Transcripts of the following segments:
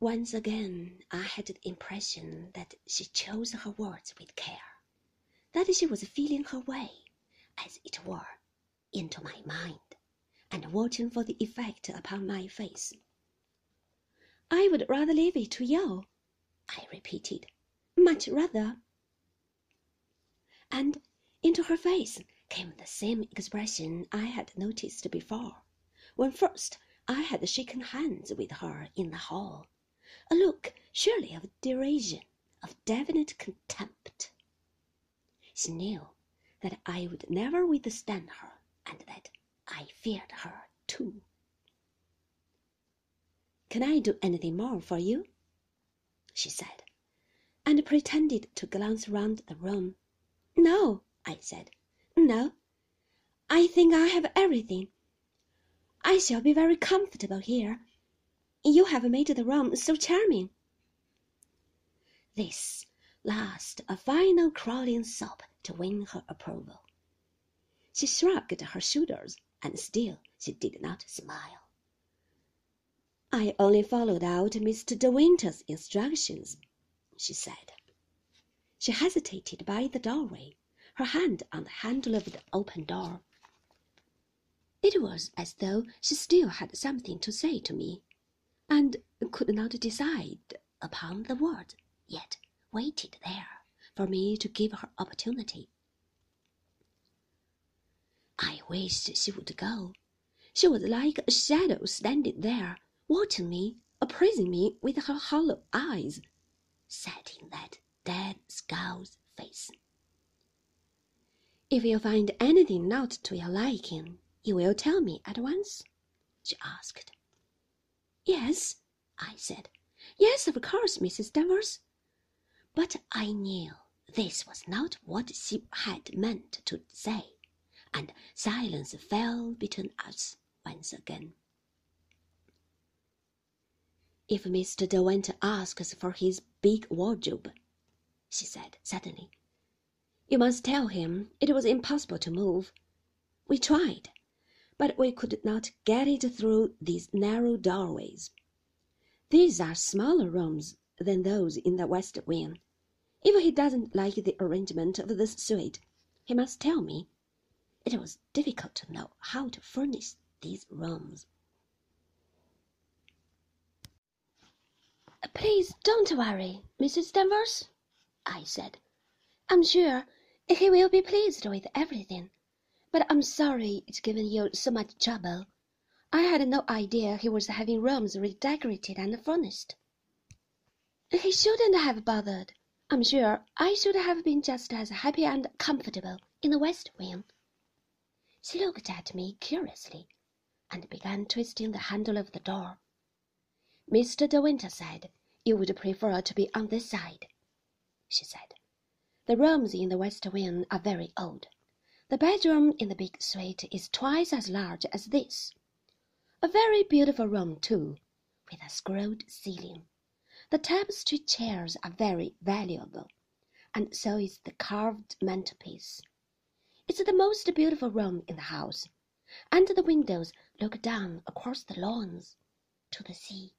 Once again, I had the impression that she chose her words with care, that she was feeling her way, as it were, into my mind, and watching for the effect upon my face. I would rather leave it to you, I repeated, much rather. And into her face came the same expression I had noticed before, when first I had shaken hands with her in the hall a look surely of derision, of definite contempt. She knew that I would never withstand her, and that I feared her too. Can I do anything more for you? she said, and pretended to glance round the room. No, I said. No, I think I have everything. I shall be very comfortable here you have made the room so charming. This last a final crawling sob to win her approval. She shrugged her shoulders, and still she did not smile. I only followed out Mr. De Winter's instructions, she said. She hesitated by the doorway, her hand on the handle of the open door. It was as though she still had something to say to me and could not decide upon the word, yet waited there for me to give her opportunity. I wished she would go. She was like a shadow standing there, watching me, appraising me with her hollow eyes, set in that dead skull's face. If you find anything not to your liking, you will tell me at once? she asked. Yes, I said. Yes, of course, Mrs. Danvers. But I knew this was not what she had meant to say, and silence fell between us once again. If Mr. De Winter asks for his big wardrobe, she said suddenly, you must tell him it was impossible to move. We tried, but we could not get it through these narrow doorways. These are smaller rooms than those in the west wing. If he doesn't like the arrangement of this suite, he must tell me. It was difficult to know how to furnish these rooms. Please don't worry, Mrs. Danvers, I said. I'm sure he will be pleased with everything but I'm sorry it's given you so much trouble. I had no idea he was having rooms redecorated and furnished. He shouldn't have bothered. I'm sure I should have been just as happy and comfortable in the west wing. She looked at me curiously and began twisting the handle of the door. Mr. De Winter said you would prefer to be on this side, she said. The rooms in the west wing are very old. The bedroom in the big suite is twice as large as this. A very beautiful room, too, with a scrolled ceiling. The tapestry chairs are very valuable, and so is the carved mantelpiece. It's the most beautiful room in the house, and the windows look down across the lawns to the sea.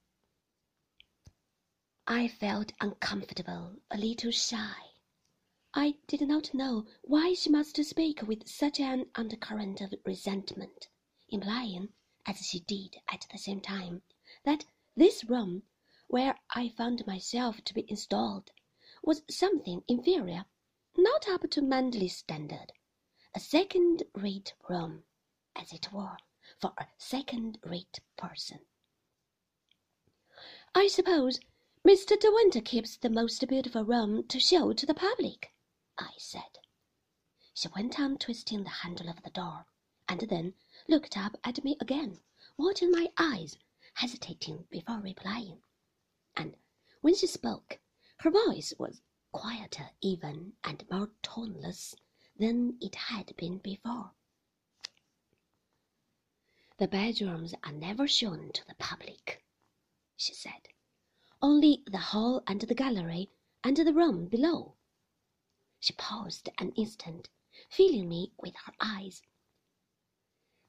I felt uncomfortable, a little shy. I did not know why she must speak with such an undercurrent of resentment, implying, as she did at the same time, that this room, where I found myself to be installed, was something inferior, not up to Manderley's standard, a second-rate room, as it were, for a second-rate person. I suppose Mr. De Winter keeps the most beautiful room to show to the public. I said. She went on twisting the handle of the door, and then looked up at me again, watching my eyes, hesitating before replying. And when she spoke, her voice was quieter even and more toneless than it had been before. The bedrooms are never shown to the public, she said. Only the hall and the gallery and the room below. She paused an instant, feeling me with her eyes.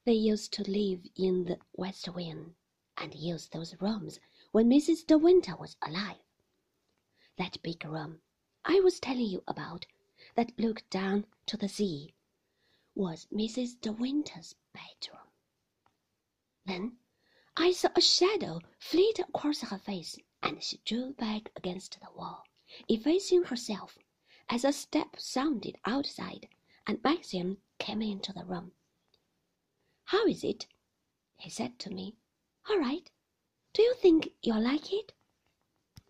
They used to live in the west wing, and use those rooms when Mrs. De Winter was alive. That big room I was telling you about, that looked down to the sea, was Mrs. De Winter's bedroom. Then I saw a shadow flit across her face, and she drew back against the wall, effacing herself, as a step sounded outside, and Maxim came into the room. How is it? he said to me. All right. Do you think you'll like it?